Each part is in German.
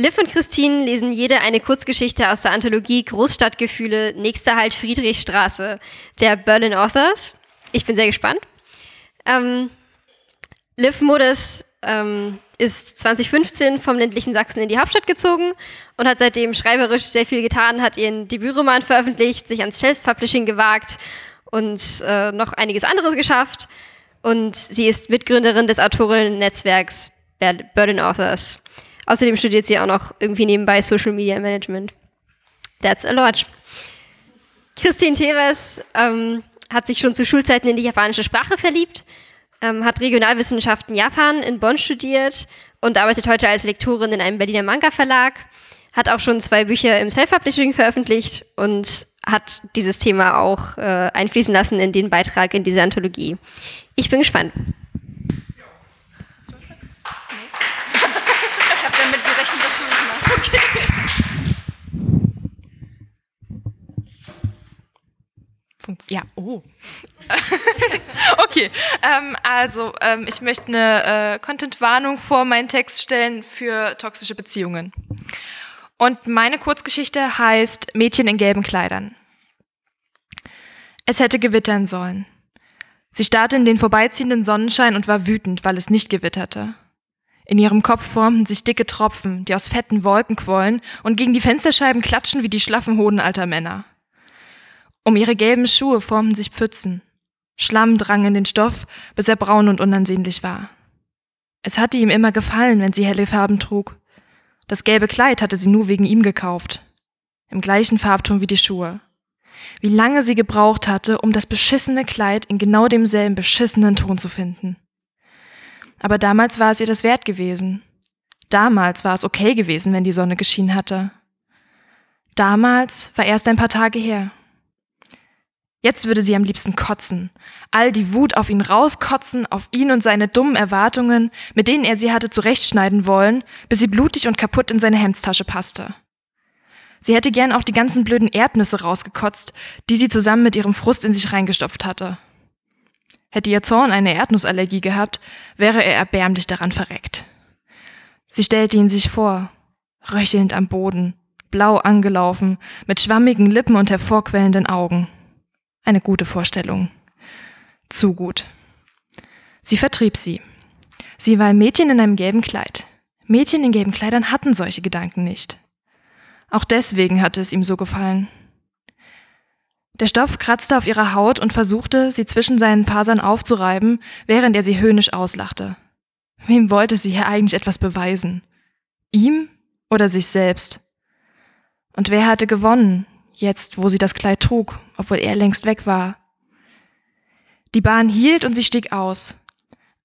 Liv und Christine lesen jede eine Kurzgeschichte aus der Anthologie Großstadtgefühle, nächster Halt Friedrichstraße der Berlin Authors. Ich bin sehr gespannt. Ähm, Liv Modus ähm, ist 2015 vom ländlichen Sachsen in die Hauptstadt gezogen und hat seitdem schreiberisch sehr viel getan, hat ihren Debütroman veröffentlicht, sich ans Self-Publishing gewagt und äh, noch einiges anderes geschafft. Und sie ist Mitgründerin des Autorinnen-Netzwerks Berlin Authors. Außerdem studiert sie auch noch irgendwie nebenbei Social Media Management. That's a lot. Christine Teres ähm, hat sich schon zu Schulzeiten in die japanische Sprache verliebt, ähm, hat Regionalwissenschaften Japan in Bonn studiert und arbeitet heute als Lektorin in einem Berliner Manga-Verlag, hat auch schon zwei Bücher im Self-Publishing veröffentlicht und hat dieses Thema auch äh, einfließen lassen in den Beitrag in diese Anthologie. Ich bin gespannt. Ich habe damit gerechnet, dass du das machst. Okay. Ja, oh. okay, ähm, also ähm, ich möchte eine äh, Content-Warnung vor meinen Text stellen für toxische Beziehungen. Und meine Kurzgeschichte heißt Mädchen in gelben Kleidern. Es hätte gewittern sollen. Sie starrte in den vorbeiziehenden Sonnenschein und war wütend, weil es nicht gewitterte. In ihrem Kopf formten sich dicke Tropfen, die aus fetten Wolken quollen und gegen die Fensterscheiben klatschen wie die schlaffen Hoden alter Männer. Um ihre gelben Schuhe formten sich Pfützen. Schlamm drang in den Stoff, bis er braun und unansehnlich war. Es hatte ihm immer gefallen, wenn sie helle Farben trug. Das gelbe Kleid hatte sie nur wegen ihm gekauft. Im gleichen Farbton wie die Schuhe. Wie lange sie gebraucht hatte, um das beschissene Kleid in genau demselben beschissenen Ton zu finden. Aber damals war es ihr das wert gewesen. Damals war es okay gewesen, wenn die Sonne geschienen hatte. Damals war erst ein paar Tage her. Jetzt würde sie am liebsten kotzen. All die Wut auf ihn rauskotzen, auf ihn und seine dummen Erwartungen, mit denen er sie hatte zurechtschneiden wollen, bis sie blutig und kaputt in seine Hemdstasche passte. Sie hätte gern auch die ganzen blöden Erdnüsse rausgekotzt, die sie zusammen mit ihrem Frust in sich reingestopft hatte. Hätte ihr Zorn eine Erdnussallergie gehabt, wäre er erbärmlich daran verreckt. Sie stellte ihn sich vor, röchelnd am Boden, blau angelaufen, mit schwammigen Lippen und hervorquellenden Augen. Eine gute Vorstellung. Zu gut. Sie vertrieb sie. Sie war ein Mädchen in einem gelben Kleid. Mädchen in gelben Kleidern hatten solche Gedanken nicht. Auch deswegen hatte es ihm so gefallen. Der Stoff kratzte auf ihrer Haut und versuchte, sie zwischen seinen Fasern aufzureiben, während er sie höhnisch auslachte. Wem wollte sie hier eigentlich etwas beweisen? Ihm oder sich selbst? Und wer hatte gewonnen, jetzt wo sie das Kleid trug, obwohl er längst weg war? Die Bahn hielt und sie stieg aus.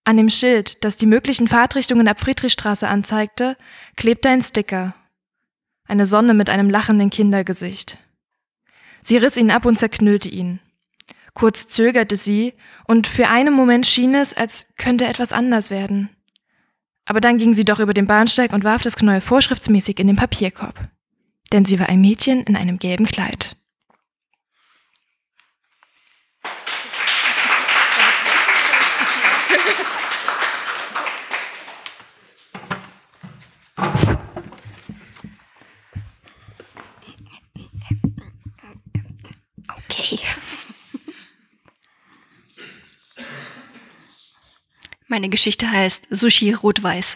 An dem Schild, das die möglichen Fahrtrichtungen ab Friedrichstraße anzeigte, klebte ein Sticker eine Sonne mit einem lachenden Kindergesicht. Sie riss ihn ab und zerknüllte ihn. Kurz zögerte sie, und für einen Moment schien es, als könnte etwas anders werden. Aber dann ging sie doch über den Bahnsteig und warf das Knäuel vorschriftsmäßig in den Papierkorb. Denn sie war ein Mädchen in einem gelben Kleid. Okay. Meine Geschichte heißt Sushi Rot-Weiß.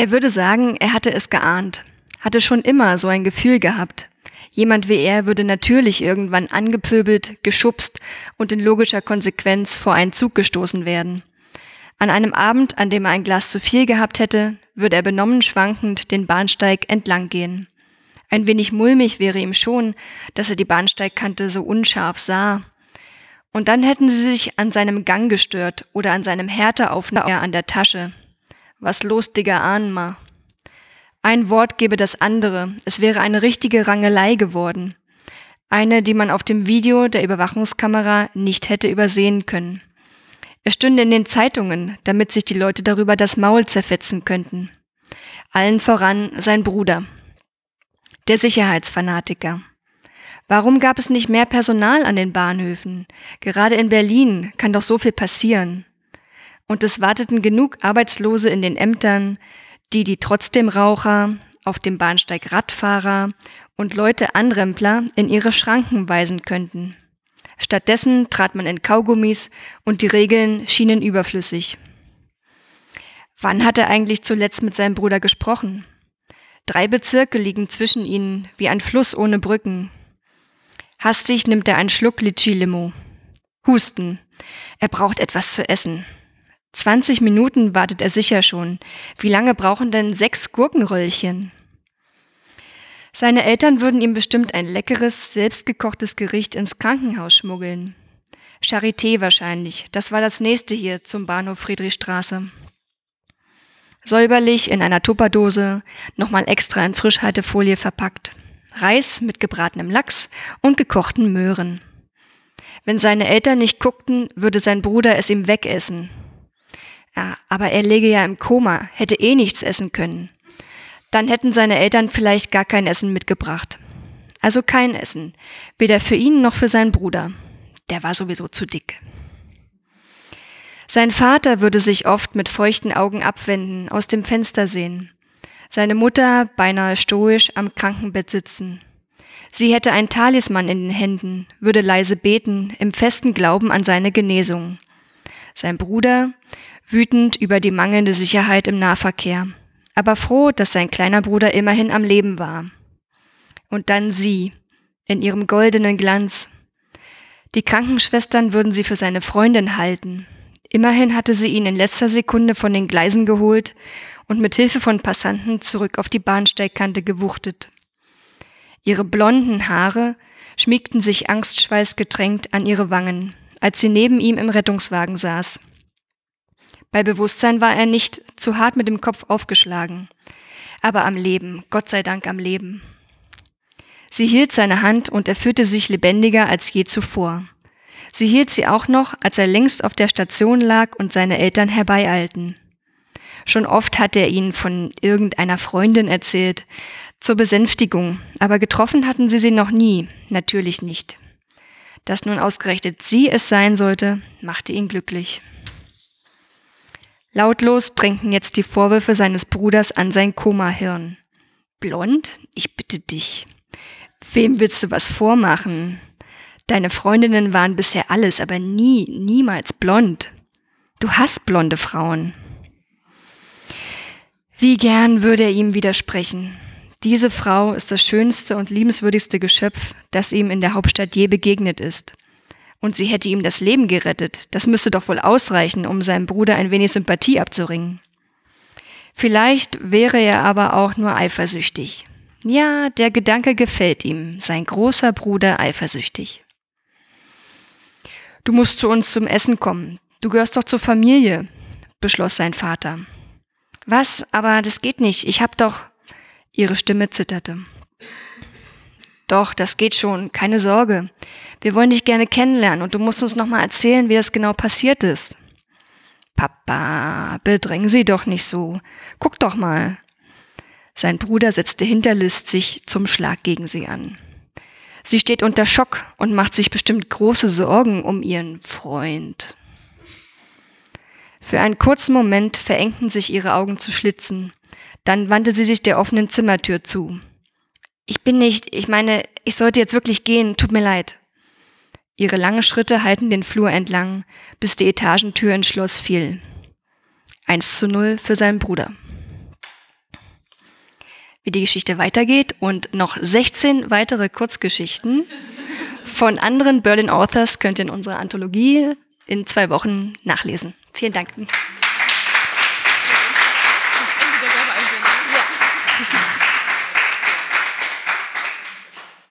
Er würde sagen, er hatte es geahnt, hatte schon immer so ein Gefühl gehabt. Jemand wie er würde natürlich irgendwann angepöbelt, geschubst und in logischer Konsequenz vor einen Zug gestoßen werden. An einem Abend, an dem er ein Glas zu viel gehabt hätte, würde er benommen schwankend den Bahnsteig entlang gehen. Ein wenig mulmig wäre ihm schon, dass er die Bahnsteigkante so unscharf sah. Und dann hätten sie sich an seinem Gang gestört oder an seinem Härteaufnahme an der Tasche. Was los, Digga, Ahnma? Ein Wort gebe das andere. Es wäre eine richtige Rangelei geworden. Eine, die man auf dem Video der Überwachungskamera nicht hätte übersehen können. Es stünde in den Zeitungen, damit sich die Leute darüber das Maul zerfetzen könnten. Allen voran sein Bruder der Sicherheitsfanatiker. Warum gab es nicht mehr Personal an den Bahnhöfen? Gerade in Berlin kann doch so viel passieren. Und es warteten genug Arbeitslose in den Ämtern, die die trotzdem Raucher, auf dem Bahnsteig Radfahrer und Leute Anrempler in ihre Schranken weisen könnten. Stattdessen trat man in Kaugummis und die Regeln schienen überflüssig. Wann hat er eigentlich zuletzt mit seinem Bruder gesprochen? Drei Bezirke liegen zwischen ihnen, wie ein Fluss ohne Brücken. Hastig nimmt er einen Schluck Litschi-Limo. Husten. Er braucht etwas zu essen. 20 Minuten wartet er sicher schon. Wie lange brauchen denn sechs Gurkenröllchen? Seine Eltern würden ihm bestimmt ein leckeres, selbstgekochtes Gericht ins Krankenhaus schmuggeln. Charité wahrscheinlich, das war das nächste hier zum Bahnhof Friedrichstraße. Säuberlich in einer Tupperdose, nochmal extra in Frischhaltefolie verpackt. Reis mit gebratenem Lachs und gekochten Möhren. Wenn seine Eltern nicht guckten, würde sein Bruder es ihm wegessen. Ja, aber er läge ja im Koma, hätte eh nichts essen können. Dann hätten seine Eltern vielleicht gar kein Essen mitgebracht. Also kein Essen, weder für ihn noch für seinen Bruder. Der war sowieso zu dick. Sein Vater würde sich oft mit feuchten Augen abwenden, aus dem Fenster sehen. Seine Mutter beinahe stoisch am Krankenbett sitzen. Sie hätte ein Talisman in den Händen, würde leise beten, im festen Glauben an seine Genesung. Sein Bruder, wütend über die mangelnde Sicherheit im Nahverkehr, aber froh, dass sein kleiner Bruder immerhin am Leben war. Und dann sie, in ihrem goldenen Glanz. Die Krankenschwestern würden sie für seine Freundin halten. Immerhin hatte sie ihn in letzter Sekunde von den Gleisen geholt und mit Hilfe von Passanten zurück auf die Bahnsteigkante gewuchtet. Ihre blonden Haare schmiegten sich angstschweißgetränkt an ihre Wangen, als sie neben ihm im Rettungswagen saß. Bei Bewusstsein war er nicht zu hart mit dem Kopf aufgeschlagen, aber am Leben, Gott sei Dank am Leben. Sie hielt seine Hand und er fühlte sich lebendiger als je zuvor. Sie hielt sie auch noch, als er längst auf der Station lag und seine Eltern herbeieilten. Schon oft hatte er ihnen von irgendeiner Freundin erzählt, zur Besänftigung, aber getroffen hatten sie sie noch nie, natürlich nicht. Dass nun ausgerechnet sie es sein sollte, machte ihn glücklich. Lautlos drängten jetzt die Vorwürfe seines Bruders an sein Koma-Hirn. Blond? Ich bitte dich. Wem willst du was vormachen? Deine Freundinnen waren bisher alles, aber nie, niemals blond. Du hast blonde Frauen. Wie gern würde er ihm widersprechen. Diese Frau ist das schönste und liebenswürdigste Geschöpf, das ihm in der Hauptstadt je begegnet ist und sie hätte ihm das Leben gerettet. Das müsste doch wohl ausreichen, um seinem Bruder ein wenig Sympathie abzuringen. Vielleicht wäre er aber auch nur eifersüchtig. Ja, der Gedanke gefällt ihm, sein großer Bruder eifersüchtig. Du musst zu uns zum Essen kommen. Du gehörst doch zur Familie, beschloss sein Vater. Was? Aber das geht nicht. Ich hab doch. Ihre Stimme zitterte. Doch, das geht schon, keine Sorge. Wir wollen dich gerne kennenlernen und du musst uns nochmal erzählen, wie das genau passiert ist. Papa, bedrängen Sie doch nicht so. Guck doch mal. Sein Bruder setzte hinterlistig zum Schlag gegen sie an. Sie steht unter Schock und macht sich bestimmt große Sorgen um ihren Freund. Für einen kurzen Moment verengten sich ihre Augen zu Schlitzen. Dann wandte sie sich der offenen Zimmertür zu. Ich bin nicht, ich meine, ich sollte jetzt wirklich gehen, tut mir leid. Ihre langen Schritte halten den Flur entlang, bis die Etagentür ins Schloss fiel. Eins zu null für seinen Bruder. Wie die Geschichte weitergeht und noch 16 weitere Kurzgeschichten von anderen Berlin Authors könnt ihr in unserer Anthologie in zwei Wochen nachlesen. Vielen Dank.